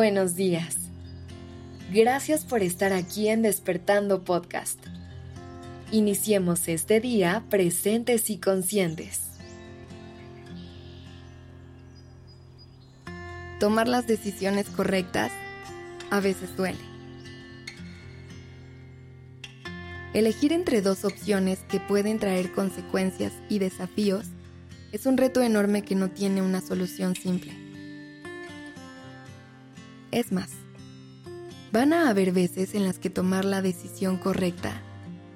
Buenos días. Gracias por estar aquí en Despertando Podcast. Iniciemos este día presentes y conscientes. Tomar las decisiones correctas a veces duele. Elegir entre dos opciones que pueden traer consecuencias y desafíos es un reto enorme que no tiene una solución simple. Es más, van a haber veces en las que tomar la decisión correcta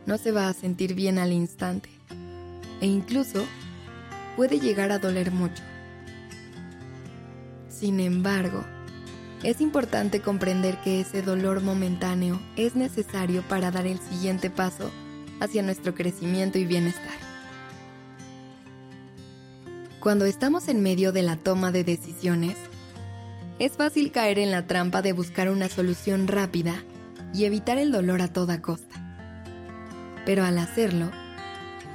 no se va a sentir bien al instante e incluso puede llegar a doler mucho. Sin embargo, es importante comprender que ese dolor momentáneo es necesario para dar el siguiente paso hacia nuestro crecimiento y bienestar. Cuando estamos en medio de la toma de decisiones, es fácil caer en la trampa de buscar una solución rápida y evitar el dolor a toda costa. Pero al hacerlo,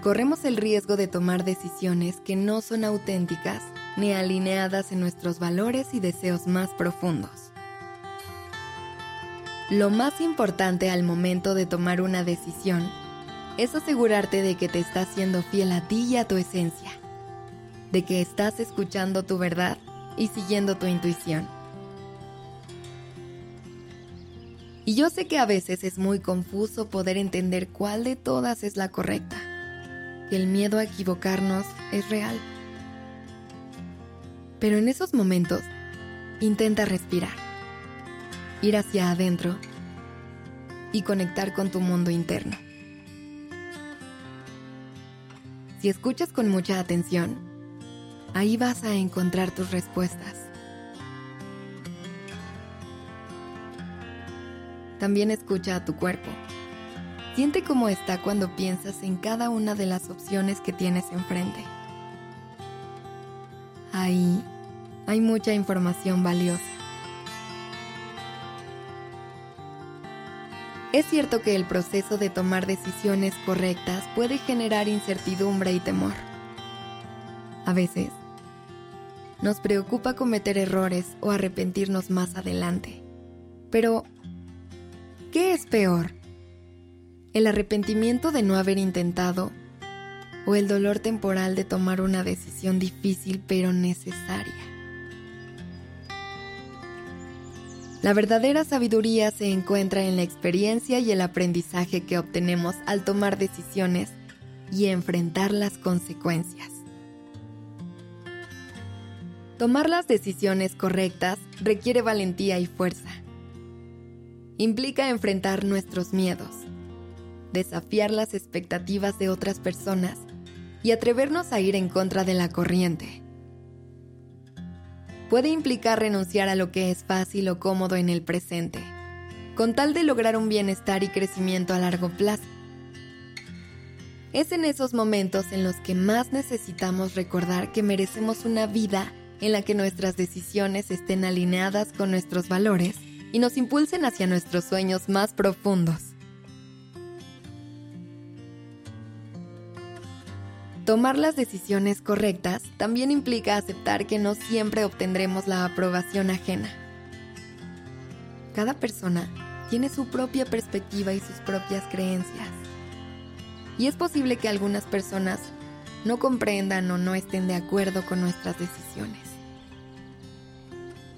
corremos el riesgo de tomar decisiones que no son auténticas ni alineadas en nuestros valores y deseos más profundos. Lo más importante al momento de tomar una decisión es asegurarte de que te estás siendo fiel a ti y a tu esencia, de que estás escuchando tu verdad y siguiendo tu intuición. Y yo sé que a veces es muy confuso poder entender cuál de todas es la correcta, que el miedo a equivocarnos es real. Pero en esos momentos, intenta respirar, ir hacia adentro y conectar con tu mundo interno. Si escuchas con mucha atención, Ahí vas a encontrar tus respuestas. También escucha a tu cuerpo. Siente cómo está cuando piensas en cada una de las opciones que tienes enfrente. Ahí hay mucha información valiosa. Es cierto que el proceso de tomar decisiones correctas puede generar incertidumbre y temor. A veces, nos preocupa cometer errores o arrepentirnos más adelante. Pero, ¿qué es peor? ¿El arrepentimiento de no haber intentado o el dolor temporal de tomar una decisión difícil pero necesaria? La verdadera sabiduría se encuentra en la experiencia y el aprendizaje que obtenemos al tomar decisiones y enfrentar las consecuencias. Tomar las decisiones correctas requiere valentía y fuerza. Implica enfrentar nuestros miedos, desafiar las expectativas de otras personas y atrevernos a ir en contra de la corriente. Puede implicar renunciar a lo que es fácil o cómodo en el presente, con tal de lograr un bienestar y crecimiento a largo plazo. Es en esos momentos en los que más necesitamos recordar que merecemos una vida en la que nuestras decisiones estén alineadas con nuestros valores y nos impulsen hacia nuestros sueños más profundos. Tomar las decisiones correctas también implica aceptar que no siempre obtendremos la aprobación ajena. Cada persona tiene su propia perspectiva y sus propias creencias. Y es posible que algunas personas no comprendan o no estén de acuerdo con nuestras decisiones.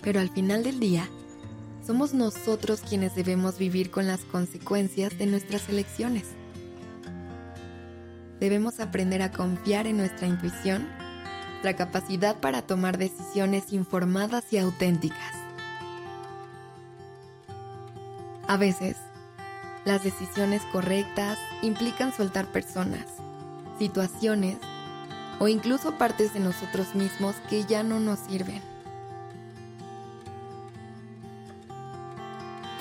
Pero al final del día, somos nosotros quienes debemos vivir con las consecuencias de nuestras elecciones. Debemos aprender a confiar en nuestra intuición, la capacidad para tomar decisiones informadas y auténticas. A veces, las decisiones correctas implican soltar personas, situaciones o incluso partes de nosotros mismos que ya no nos sirven.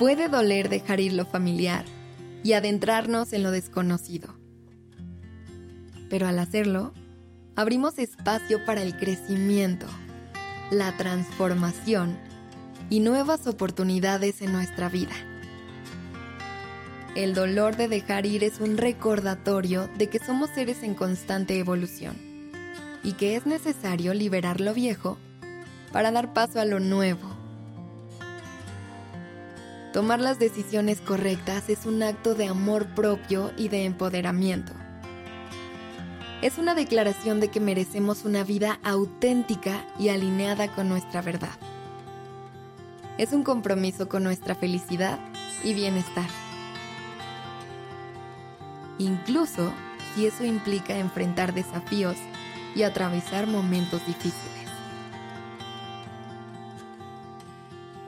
Puede doler dejar ir lo familiar y adentrarnos en lo desconocido. Pero al hacerlo, abrimos espacio para el crecimiento, la transformación y nuevas oportunidades en nuestra vida. El dolor de dejar ir es un recordatorio de que somos seres en constante evolución y que es necesario liberar lo viejo para dar paso a lo nuevo Tomar las decisiones correctas es un acto de amor propio y de empoderamiento. Es una declaración de que merecemos una vida auténtica y alineada con nuestra verdad. Es un compromiso con nuestra felicidad y bienestar. Incluso si eso implica enfrentar desafíos y atravesar momentos difíciles.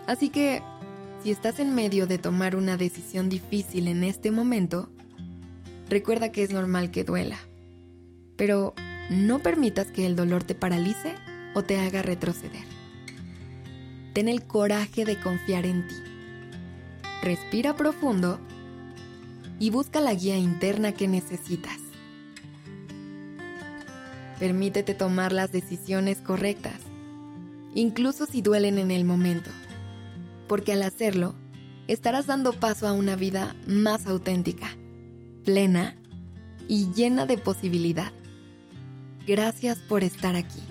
Así que si estás en medio de tomar una decisión difícil en este momento, recuerda que es normal que duela. Pero no permitas que el dolor te paralice o te haga retroceder. Ten el coraje de confiar en ti. Respira profundo y busca la guía interna que necesitas. Permítete tomar las decisiones correctas, incluso si duelen en el momento porque al hacerlo, estarás dando paso a una vida más auténtica, plena y llena de posibilidad. Gracias por estar aquí.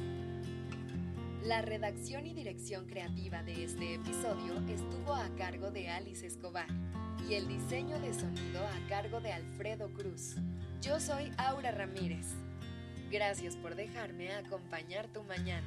La redacción y dirección creativa de este episodio estuvo a cargo de Alice Escobar y el diseño de sonido a cargo de Alfredo Cruz. Yo soy Aura Ramírez. Gracias por dejarme acompañar tu mañana.